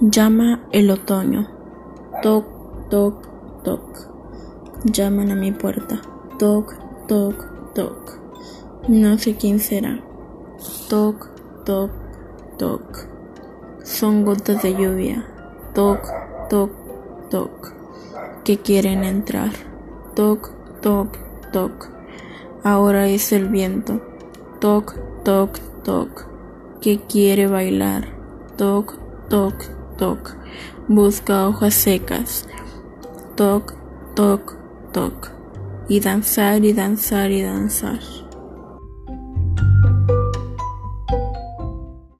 Llama el otoño. Toc, toc, toc. Llaman a mi puerta. Toc, toc, toc. No sé quién será. Toc, toc, toc. Son gotas de lluvia. Toc, toc, toc. Que quieren entrar. Toc, toc, toc. Ahora es el viento. Toc, toc, toc. Que quiere bailar. Toc, toc, toc, busca hojas secas, toc, toc, toc, y danzar y danzar y danzar.